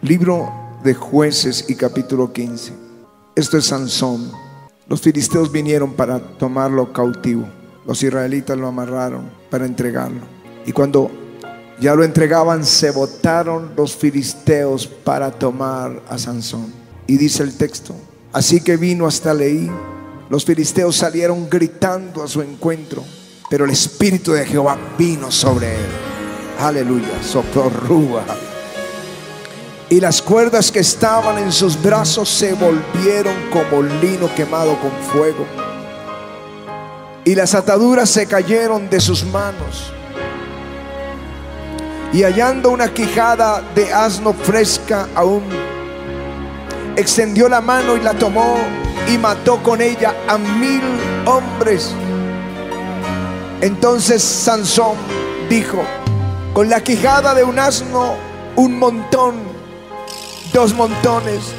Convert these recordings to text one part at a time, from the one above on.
Libro de jueces y capítulo 15. Esto es Sansón. Los filisteos vinieron para tomarlo cautivo. Los israelitas lo amarraron para entregarlo. Y cuando ya lo entregaban, se votaron los filisteos para tomar a Sansón. Y dice el texto, así que vino hasta Leí. Los filisteos salieron gritando a su encuentro, pero el espíritu de Jehová vino sobre él. Aleluya, sopló rúa y las cuerdas que estaban en sus brazos se volvieron como lino quemado con fuego. Y las ataduras se cayeron de sus manos. Y hallando una quijada de asno fresca aún, extendió la mano y la tomó y mató con ella a mil hombres. Entonces Sansón dijo, con la quijada de un asno, un montón dos montones.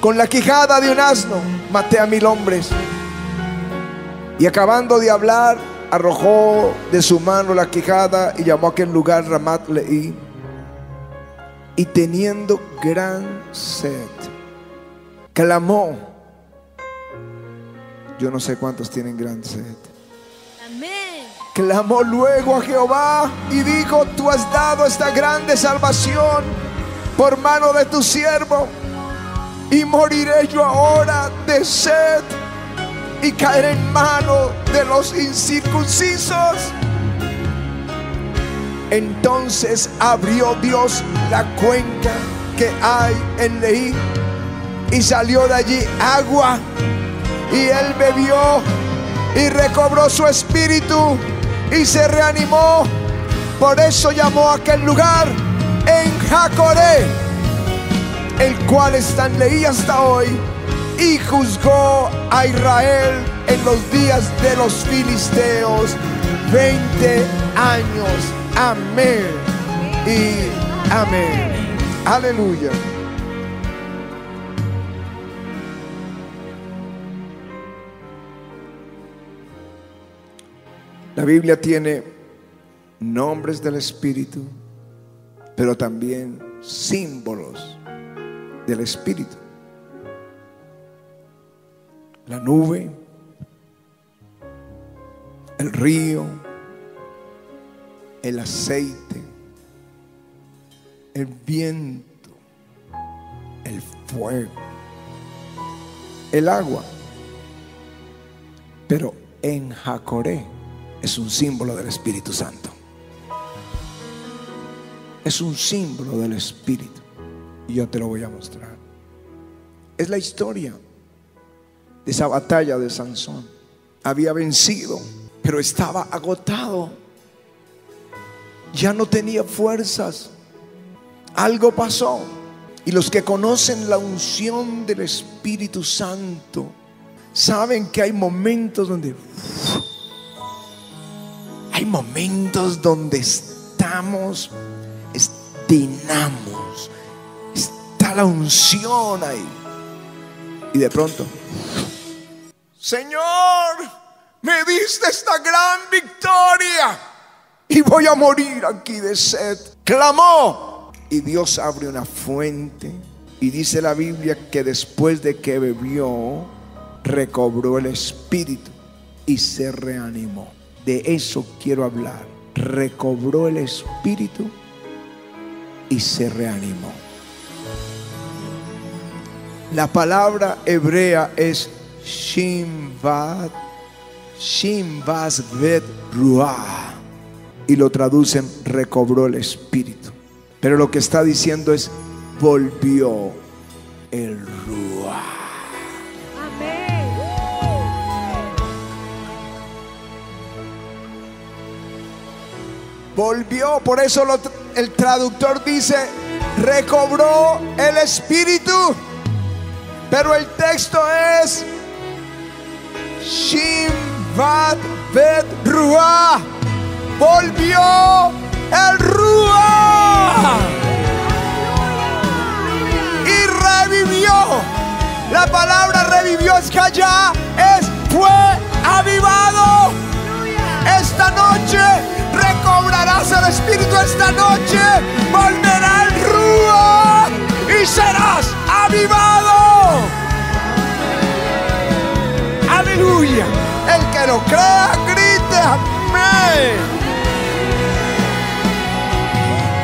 Con la quijada de un asno maté a mil hombres. Y acabando de hablar, arrojó de su mano la quijada y llamó a aquel lugar Ramat Leí. Y teniendo gran sed, clamó. Yo no sé cuántos tienen gran sed. Amén. Clamó luego a Jehová y dijo, tú has dado esta grande salvación por mano de tu siervo. Y moriré yo ahora de sed y caeré en mano de los incircuncisos. Entonces abrió Dios la cuenca que hay en Leí y salió de allí agua y él bebió y recobró su espíritu y se reanimó. Por eso llamó a aquel lugar en Jacoré, el cual está en Leí hasta hoy, y juzgó a Israel en los días de los filisteos 20 años. Amén y amén. Aleluya. La Biblia tiene nombres del Espíritu pero también símbolos del Espíritu. La nube, el río, el aceite, el viento, el fuego, el agua. Pero en Jacoré es un símbolo del Espíritu Santo es un símbolo del Espíritu. Y yo te lo voy a mostrar. Es la historia de esa batalla de Sansón. Había vencido, pero estaba agotado. Ya no tenía fuerzas. Algo pasó. Y los que conocen la unción del Espíritu Santo saben que hay momentos donde... Hay momentos donde estamos estinamos. Está la unción ahí. Y de pronto, Señor, me diste esta gran victoria y voy a morir aquí de sed. Clamó y Dios abre una fuente y dice la Biblia que después de que bebió, recobró el espíritu y se reanimó. De eso quiero hablar. Recobró el espíritu y se reanimó. La palabra hebrea es Shimvad, Shimbazvet Ruah. Y lo traducen recobró el espíritu. Pero lo que está diciendo es volvió el Ruah. volvió. Por eso el traductor dice, recobró el espíritu. Pero el texto es Shimvat Bet Ruah. Volvió el Ruah. Y revivió. La palabra revivió es que allá es fue avivado. Esta noche recobrarás el Espíritu esta noche. Volverá el Rúa y serás avivado. Aleluya. El que lo crea, grite amén.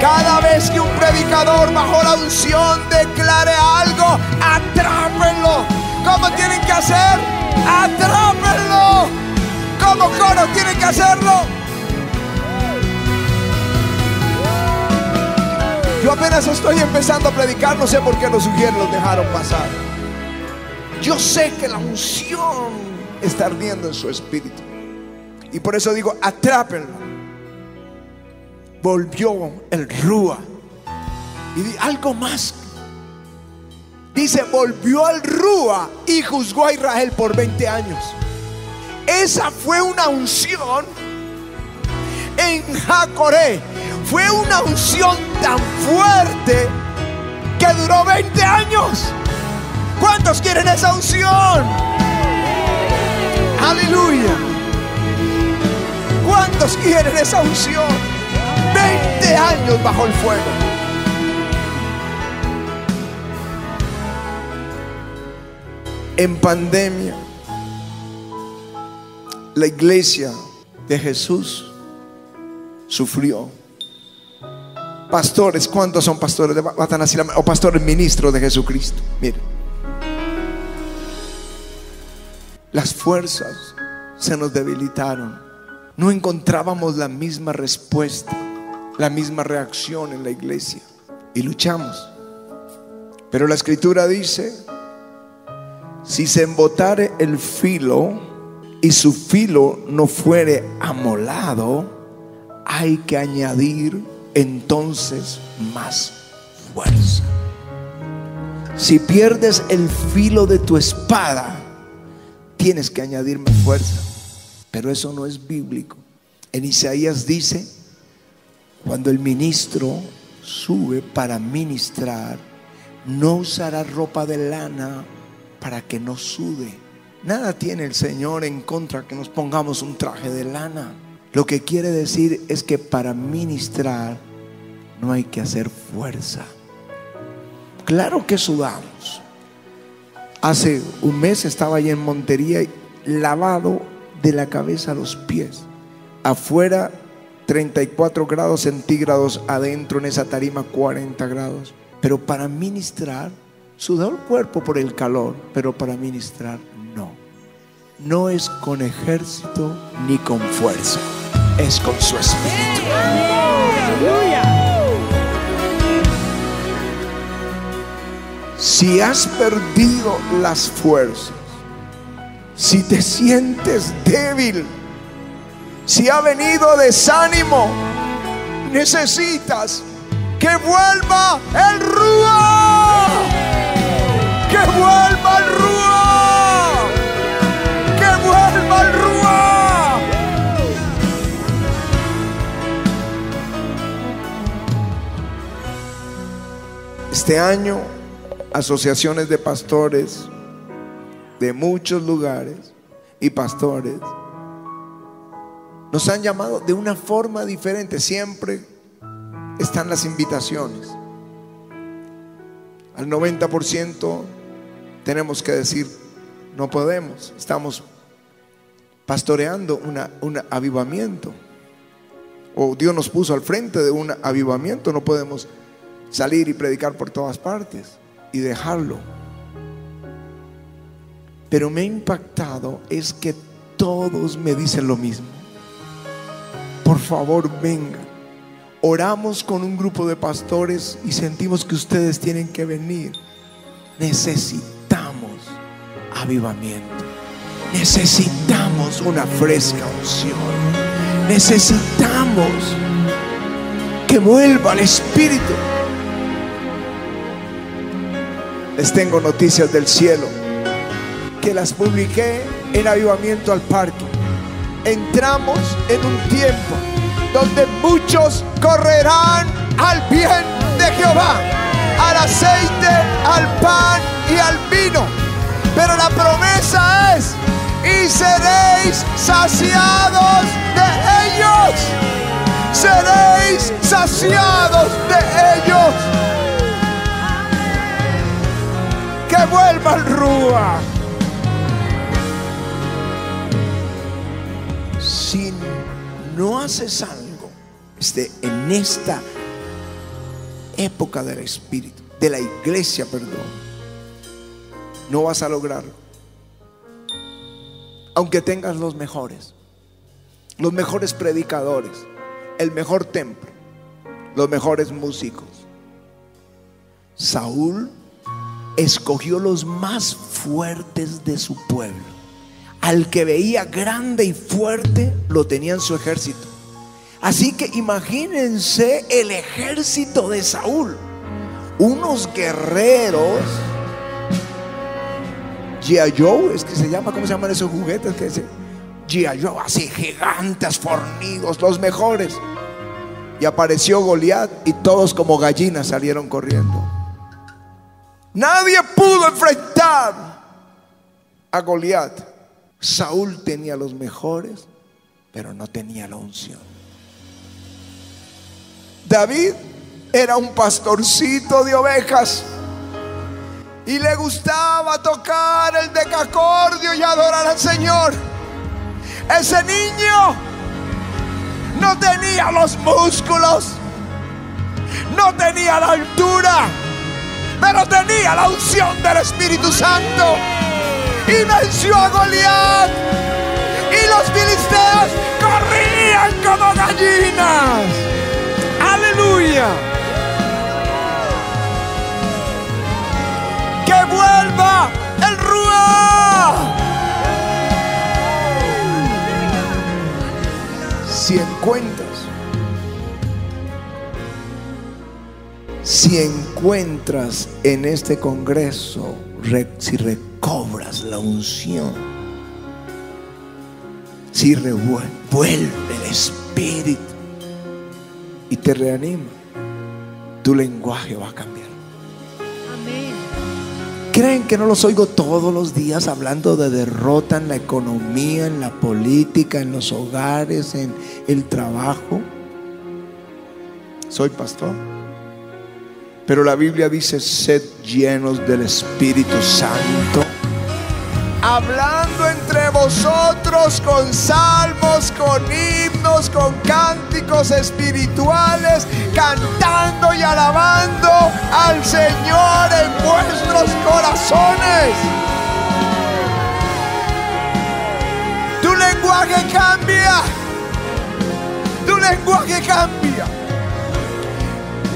Cada vez que un predicador bajo la unción declare algo, atrápenlo. ¿Cómo tienen que hacer? Atrápenlo. ¿Cómo coro tienen que hacerlo? Apenas estoy empezando a predicar, no sé por qué los sugieres los dejaron pasar. Yo sé que la unción está ardiendo en su espíritu. Y por eso digo, atrápenlo. Volvió el Rúa. Y algo más. Dice, volvió el Rúa y juzgó a Israel por 20 años. Esa fue una unción en Jacoré fue una unción tan fuerte que duró 20 años. ¿Cuántos quieren esa unción? Aleluya. ¿Cuántos quieren esa unción? 20 años bajo el fuego. En pandemia, la iglesia de Jesús sufrió Pastores, ¿cuántos son pastores de o pastores ministros de Jesucristo? Miren, las fuerzas se nos debilitaron. No encontrábamos la misma respuesta, la misma reacción en la iglesia. Y luchamos. Pero la escritura dice, si se embotare el filo y su filo no fuere amolado, hay que añadir entonces más fuerza. Si pierdes el filo de tu espada, tienes que añadirme fuerza. Pero eso no es bíblico. En Isaías dice, cuando el ministro sube para ministrar, no usará ropa de lana para que no sude. Nada tiene el Señor en contra que nos pongamos un traje de lana. Lo que quiere decir es que para ministrar no hay que hacer fuerza. Claro que sudamos. Hace un mes estaba allí en Montería lavado de la cabeza a los pies. Afuera 34 grados centígrados, adentro en esa tarima 40 grados. Pero para ministrar, sudó el cuerpo por el calor, pero para ministrar no. No es con ejército ni con fuerza, es con su espíritu. Si has perdido las fuerzas, si te sientes débil, si ha venido desánimo, necesitas que vuelva el Rúa. Que vuelva el Este año asociaciones de pastores de muchos lugares y pastores nos han llamado de una forma diferente. Siempre están las invitaciones. Al 90% tenemos que decir, no podemos, estamos pastoreando un avivamiento. O Dios nos puso al frente de un avivamiento, no podemos salir y predicar por todas partes y dejarlo. Pero me ha impactado es que todos me dicen lo mismo. Por favor, venga. Oramos con un grupo de pastores y sentimos que ustedes tienen que venir. Necesitamos avivamiento. Necesitamos una fresca unción. Necesitamos que vuelva el Espíritu les tengo noticias del cielo que las publiqué en Avivamiento al Parque. Entramos en un tiempo donde muchos correrán al bien de Jehová, al aceite, al pan y al vino. Pero la promesa es, y seréis saciados de ellos. Seréis saciados de ellos. Vuelva el Rúa. Si no haces algo este, en esta época del Espíritu, de la iglesia, perdón, no vas a lograrlo. Aunque tengas los mejores, los mejores predicadores, el mejor templo, los mejores músicos. Saúl escogió los más fuertes de su pueblo. Al que veía grande y fuerte, lo tenía en su ejército. Así que imagínense el ejército de Saúl. Unos guerreros. G.I. Joe, es que se llama, ¿cómo se llaman esos juguetes? Que G.I. Joe, así gigantes, fornidos, los mejores. Y apareció Goliat y todos como gallinas salieron corriendo. Nadie pudo enfrentar a Goliat. Saúl tenía los mejores, pero no tenía la unción. David era un pastorcito de ovejas y le gustaba tocar el decacordio y adorar al Señor. Ese niño no tenía los músculos, no tenía la altura, pero tenía la unción del Espíritu Santo y venció a Goliat. Y los filisteos corrían como gallinas. Aleluya. Que vuelva el Ruá. Si encuentras, si encuentras en este congreso, si recobras la unción, si revuelve el espíritu y te reanima, tu lenguaje va a cambiar. ¿Creen que no los oigo todos los días hablando de derrota en la economía, en la política, en los hogares, en el trabajo? Soy pastor. Pero la Biblia dice, sed llenos del Espíritu Santo hablando entre vosotros con salmos, con himnos, con cánticos espirituales, cantando y alabando al Señor en vuestros corazones. Tu lenguaje cambia. Tu lenguaje cambia.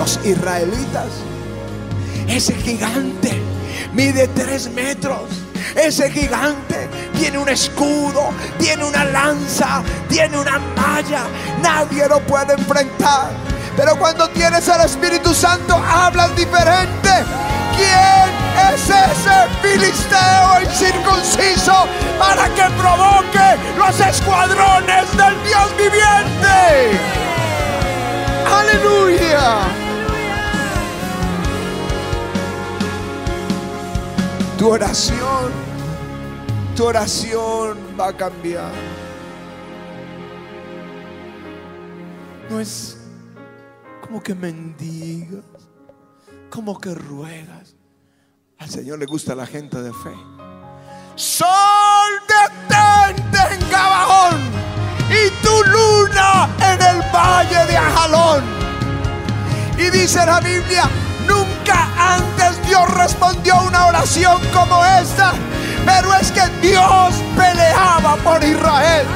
Los israelitas, ese gigante, mide tres metros ese gigante tiene un escudo, tiene una lanza, tiene una malla. Nadie lo puede enfrentar. Pero cuando tienes el Espíritu Santo, hablas diferente. ¿Quién es ese filisteo incircunciso para que provoque los escuadrones del Dios viviente? Aleluya. Tu oración, tu oración va a cambiar. No es como que mendigas, como que ruegas. Al Señor le gusta la gente de fe. Sol detente en Gabaón y tu luna en el valle de Ajalón. Y dice la Biblia, antes Dios respondió una oración como esta. Pero es que Dios peleaba por Israel.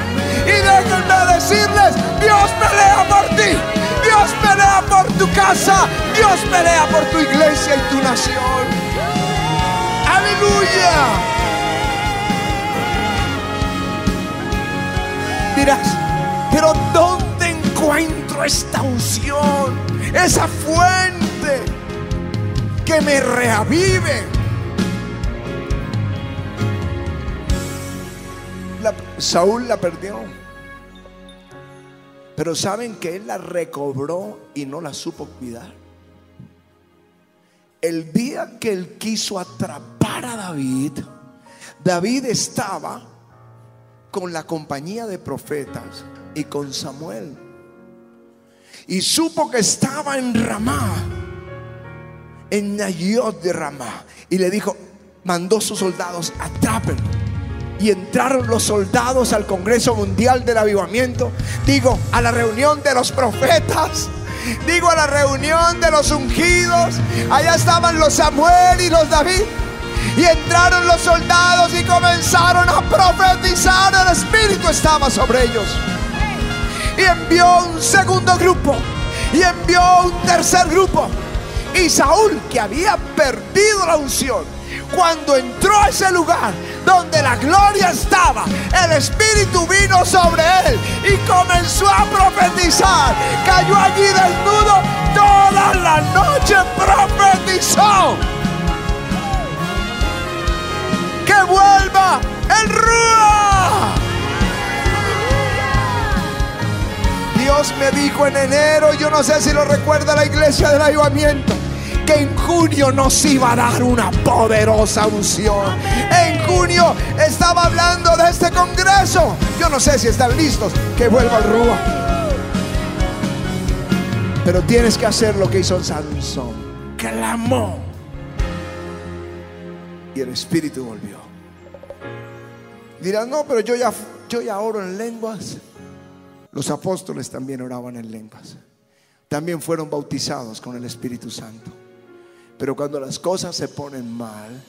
Y déjenme decirles, Dios pelea por ti. Dios pelea por tu casa. Dios pelea por tu iglesia y tu nación. Aleluya. Dirás, pero ¿dónde encuentro esta unción? Esa fuente que me reavive. Saúl la perdió. Pero saben que él la recobró y no la supo cuidar. El día que él quiso atrapar a David, David estaba con la compañía de profetas y con Samuel. Y supo que estaba en Ramá en Nayot de Ramá y le dijo, mandó sus soldados, atrápenlo. Y entraron los soldados al Congreso Mundial del Avivamiento, digo, a la reunión de los profetas, digo, a la reunión de los ungidos. Allá estaban los Samuel y los David. Y entraron los soldados y comenzaron a profetizar. El Espíritu estaba sobre ellos. Y envió un segundo grupo. Y envió un tercer grupo. Y Saúl, que había perdido la unción, cuando entró a ese lugar donde la gloria estaba, el Espíritu vino sobre él y comenzó a profetizar. Cayó allí desnudo toda la noche, profetizó. Que vuelva el Rúa. Dios me dijo en enero, yo no sé si lo recuerda la iglesia del ayudamiento que en junio nos iba a dar una poderosa unción. En junio estaba hablando de este congreso. Yo no sé si están listos. Que vuelva el Rúa. Pero tienes que hacer lo que hizo Sansón. Clamó. Y el Espíritu volvió. Dirán, no, pero yo ya, yo ya oro en lenguas. Los apóstoles también oraban en lenguas. También fueron bautizados con el Espíritu Santo. Pero cuando las cosas se ponen mal,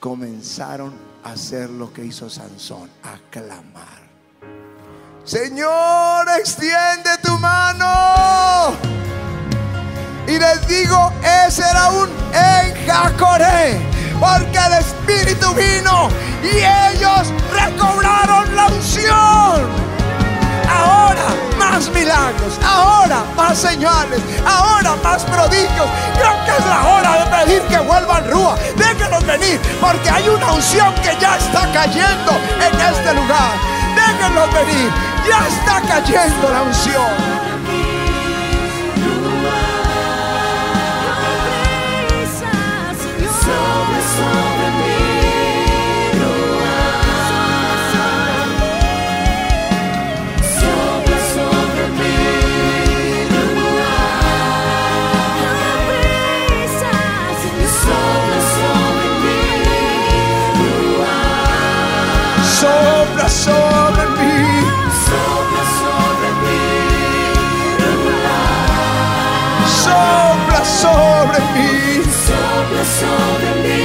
comenzaron a hacer lo que hizo Sansón, a clamar. Señor, extiende tu mano. Y les digo, ese era un enjacoré, porque el Espíritu vino y ellos recobraron la unción. Ahora más milagros, ahora más señales, ahora más prodigios. Creo que es la hora de pedir que vuelvan Rúa. Déjenos venir, porque hay una unción que ya está cayendo en este lugar. Déjenos venir, ya está cayendo la unción. Sobre mí. Sopla sobre mí. Sopla sobre mí. Sopla sobre mí.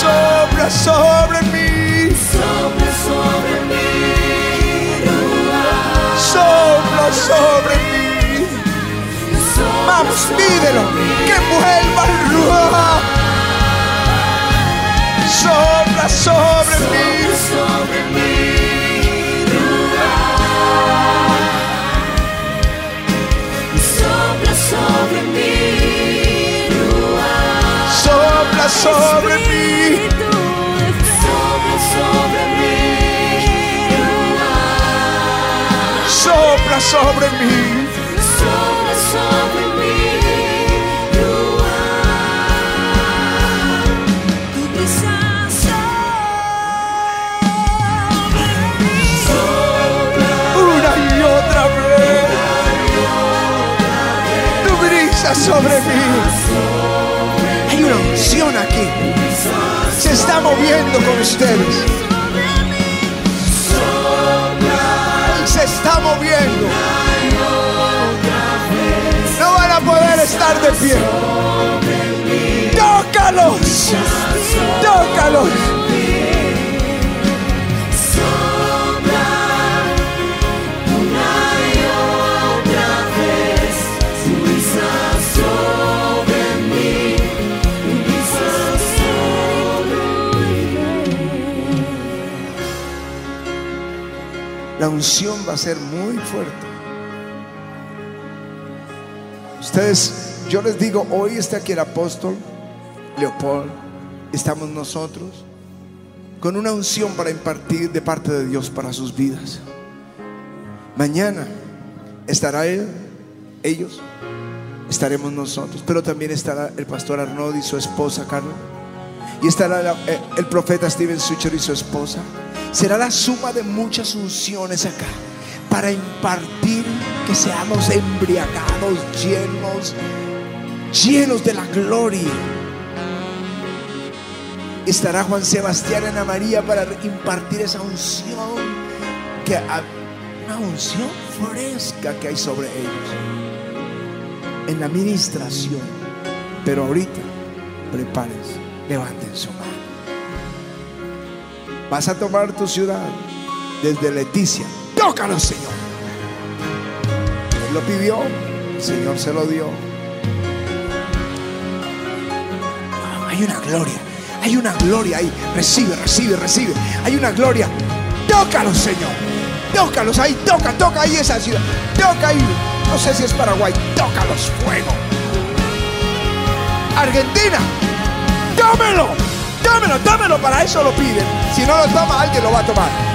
Sopla sobre mí. Sopla sobre mí. Sopla sobre mí. Vamos, pídelo. Que vuelva el ruido. Sopla sobre mí. Sobre mí. Sopla sobre mí. Sopla sobre mí. Sopla sobre mí. Sopla sobre mí. Sopla sobre mí. Sobre mí. Hay una unción aquí. Se está moviendo con ustedes. Se está moviendo. No van a poder estar de pie. Tócalos. La unción va a ser muy fuerte. Ustedes, yo les digo, hoy está aquí el apóstol Leopold, estamos nosotros con una unción para impartir de parte de Dios para sus vidas. Mañana estará él, ellos, estaremos nosotros, pero también estará el pastor Arnold y su esposa Carla. Y estará la- eh, el profeta Steven Sucher y su esposa. Será la suma de muchas unciones acá para impartir que seamos embriagados, llenos, llenos de la gloria Estará Juan Sebastián Ana María para impartir esa unción, que ha- una unción fresca que hay sobre ellos en la administración. Pero ahorita, prepárense, levanten su mano. Vas a tomar tu ciudad desde Leticia. Tócalo, Señor. Él lo pidió, el Señor se lo dio. Hay una gloria, hay una gloria ahí. Recibe, recibe, recibe. Hay una gloria. Tócalo, Señor. Tócalos ahí, toca, toca ahí esa ciudad. Toca ahí. No sé si es Paraguay. Tócalos, fuego. Argentina, dámelo, dámelo, dámelo. Para eso lo piden. Si no lo toma, alguien lo va a tomar.